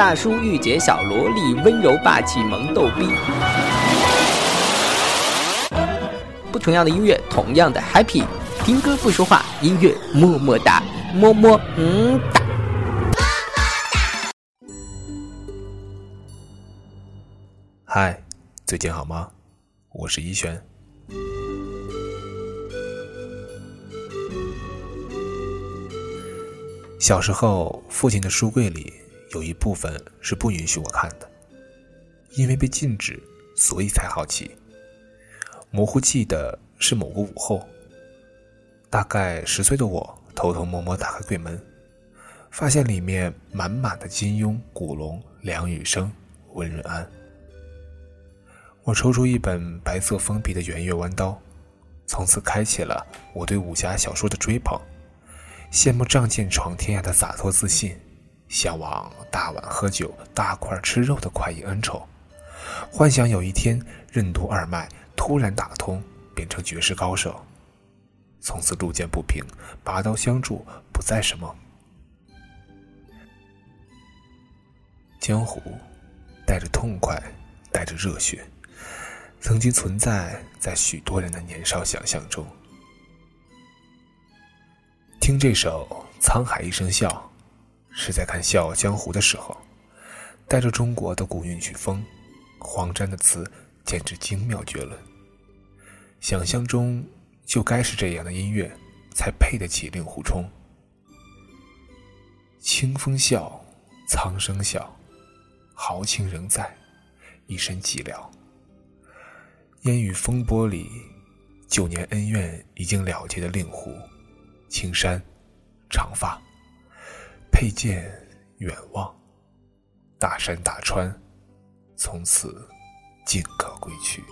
大叔御姐小萝莉，温柔霸气萌逗逼。不同样的音乐，同样的 happy。听歌不说话，音乐么么哒，么么嗯哒。嗨，最近好吗？我是一轩。小时候，父亲的书柜里有一部分是不允许我看的，因为被禁止，所以才好奇。模糊记得是某个午后，大概十岁的我偷偷摸摸打开柜门，发现里面满满的金庸、古龙、梁羽生、温润安。我抽出一本白色封皮的圆月弯刀，从此开启了我对武侠小说的追捧。羡慕仗剑闯天涯的洒脱自信，向往大碗喝酒、大块吃肉的快意恩仇，幻想有一天任督二脉突然打通，变成绝世高手。从此路见不平，拔刀相助不再是梦。江湖带着痛快，带着热血，曾经存在在许多人的年少想象中。听这首《沧海一声笑》，是在看《笑傲江湖》的时候，带着中国的古韵曲风，黄沾的词简直精妙绝伦。想象中就该是这样的音乐，才配得起令狐冲。清风笑，苍生笑，豪情仍在，一身寂寥。烟雨风波里，九年恩怨已经了结的令狐。青山，长发，佩剑远望，大山大川，从此尽可归去。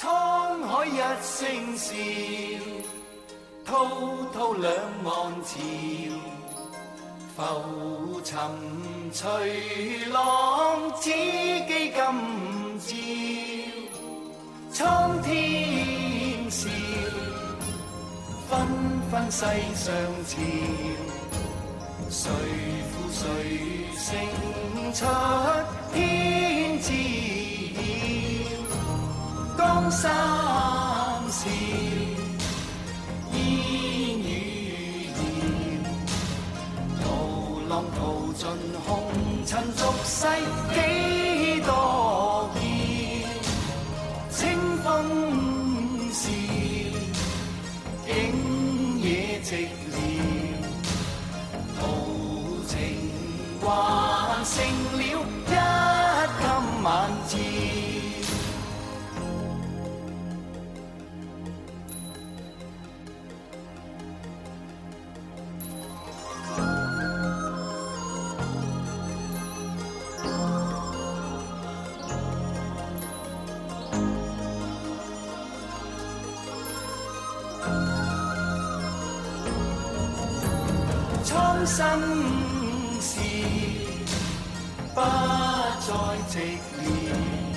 沧海一声笑，滔滔两岸潮浮沉随浪此记今朝苍天笑纷纷世上潮谁负谁胜出天知晓江山笑浪淘尽红尘俗世几多娇，清风笑，景野寂寥，豪情还剩了一襟晚照。苍生事，不再寂寥，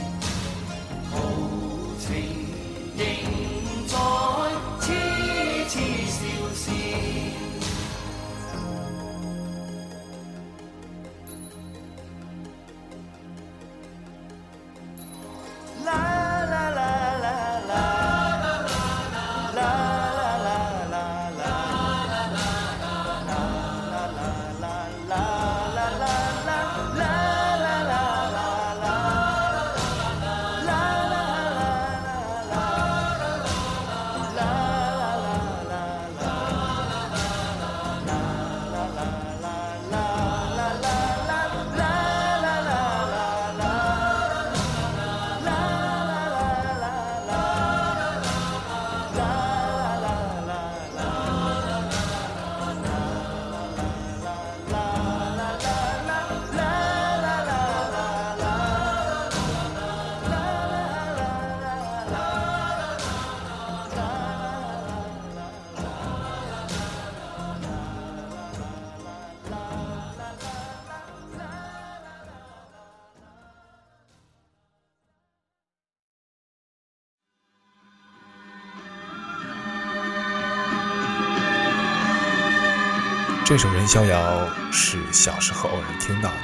这首《人逍遥》是小时候偶然听到的，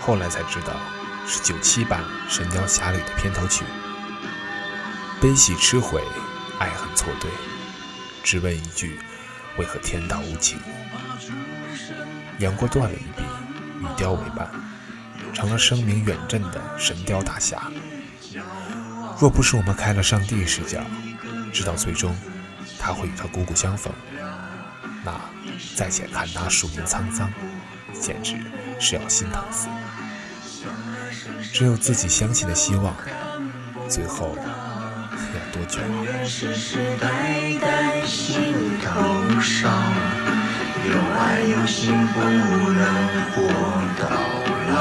后来才知道是九七版《神雕侠侣》的片头曲。悲喜痴悔，爱恨错对，只问一句：为何天道无情？杨过断了一臂，与雕为伴，成了声名远震的神雕大侠。若不是我们开了上帝视角，知道最终他会与他姑姑相逢，那再且看他数年沧桑，简直是要心疼死。只有自己相信的希望，最后要多久？世世代代心头伤，有爱有心不能活到老，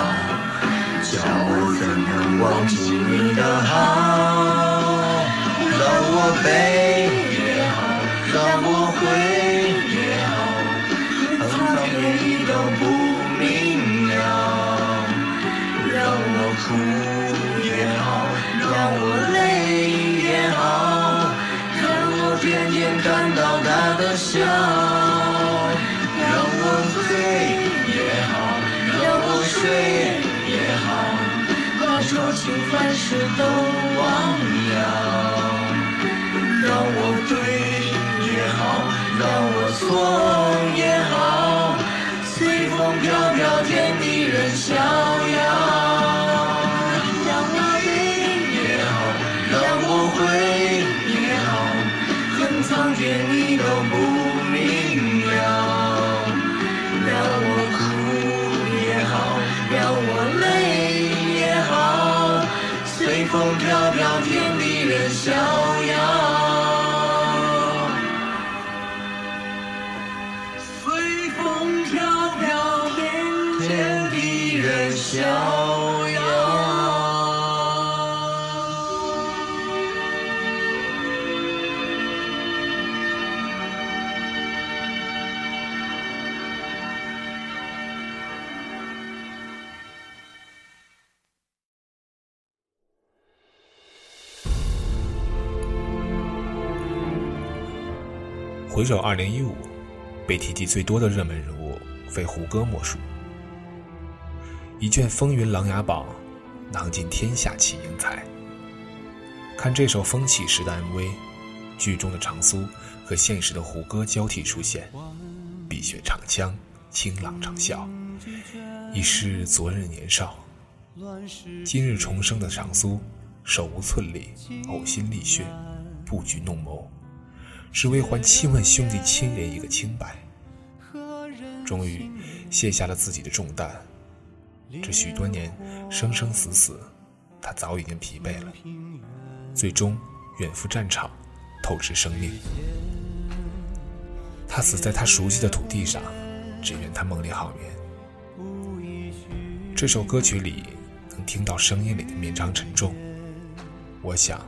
叫我怎能忘记你的好？让我悲笑。让我醉也好，让我睡也好，把愁情烦事都忘了。让我对也好，让我错回首二零一五，被提及最多的热门人物非胡歌莫属。一卷风云琅琊榜，囊尽天下奇英才。看这首风起时的 MV，剧中的长苏和现实的胡歌交替出现，碧血长枪，清朗长啸，已是昨日年少。今日重生的长苏，手无寸力，呕心沥血，布局弄谋。只为还亲吻兄弟亲人一个清白，终于卸下了自己的重担。这许多年生生死死，他早已经疲惫了。最终远赴战场，透支生命。他死在他熟悉的土地上，只愿他梦里好眠。这首歌曲里能听到声音里的绵长沉重。我想，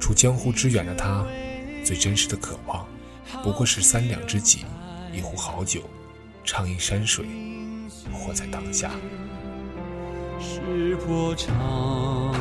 处江湖之远的他。最真实的渴望，不过是三两知己，一壶好酒，畅饮山水，活在当下。石破长，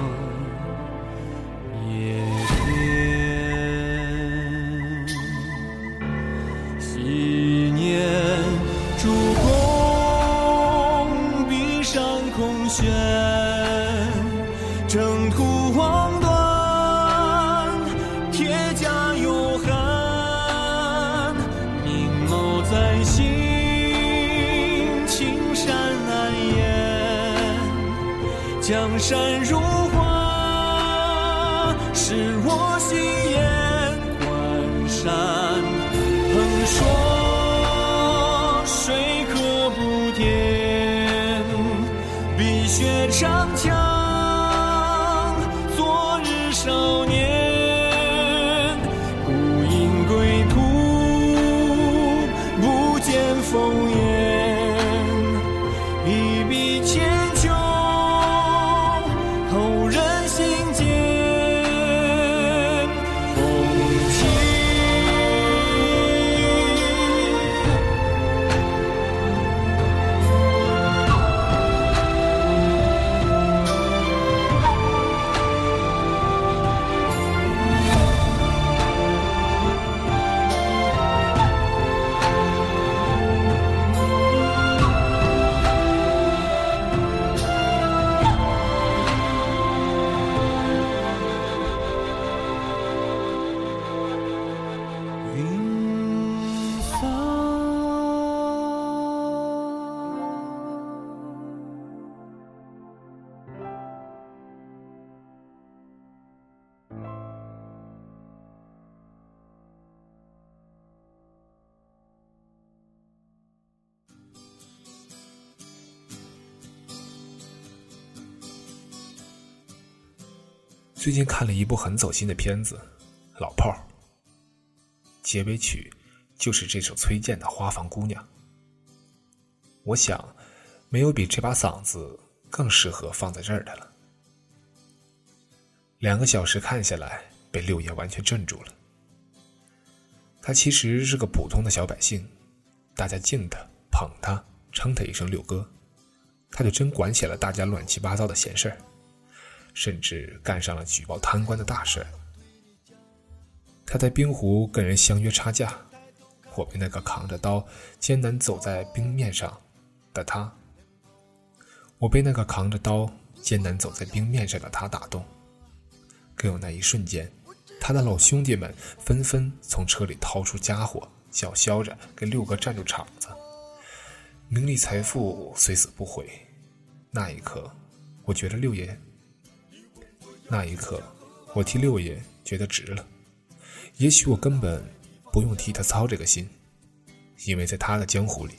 手。最近看了一部很走心的片子《老炮儿》，结尾曲就是这首崔健的《花房姑娘》。我想，没有比这把嗓子更适合放在这儿的了。两个小时看下来，被六爷完全镇住了。他其实是个普通的小百姓，大家敬他、捧他、称他一声六哥，他就真管起了大家乱七八糟的闲事儿，甚至干上了举报贪官的大事。他在冰湖跟人相约差价，我被那个扛着刀艰难走在冰面上。的他，我被那个扛着刀艰难走在冰面上的他打动。更有那一瞬间，他的老兄弟们纷纷从车里掏出家伙，叫嚣着给六哥站住场子。名利财富虽死不悔。那一刻，我觉得六爷。那一刻，我替六爷觉得值了。也许我根本不用替他操这个心，因为在他的江湖里。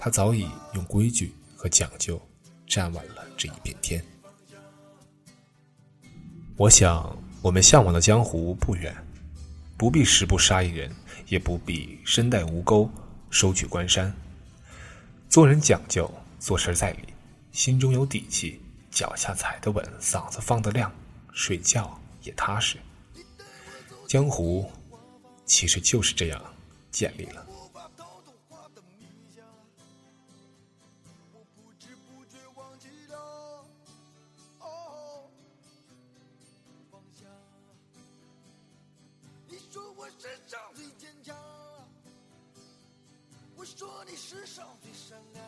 他早已用规矩和讲究站稳了这一片天。我想，我们向往的江湖不远，不必十步杀一人，也不必身带吴钩收取关山。做人讲究，做事在理，心中有底气，脚下踩得稳，嗓子放得亮，睡觉也踏实。江湖其实就是这样建立了。不知不觉忘记了哦你说我身上最坚强我说你世上最善良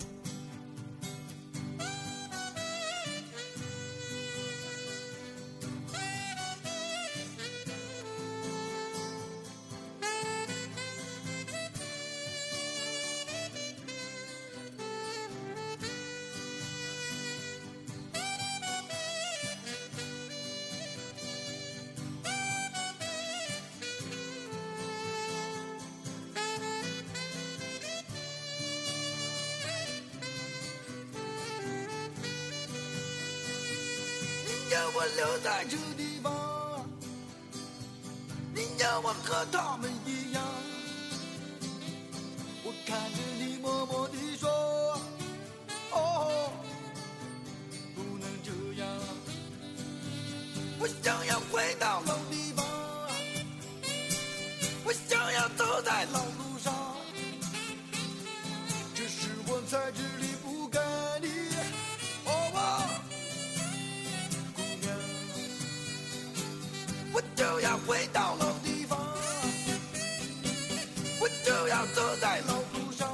要我留在这地方，你要我和他们一样。我看着你默默地说，哦，不能这样。我想要回答回到老地方，我就要走在老路上。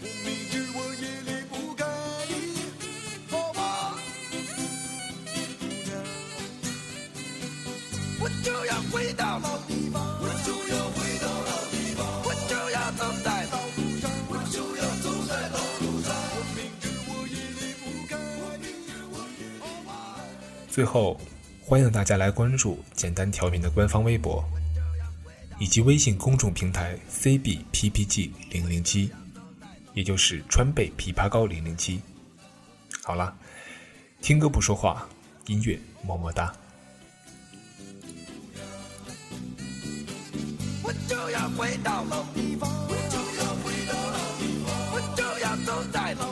我明知我也离不开你，好吗？我就要回到老地方，我就要回到老地方，我就要走在老路上，我就要走在老路上。我明知我也离不开你，好吗？最后。欢迎大家来关注“简单调频”的官方微博，以及微信公众平台 “cbppg 零零七”，也就是川贝枇杷膏零零七。好啦，听歌不说话，音乐么么哒。我就要回到老地方，我就要回到老地方，我就要走在老。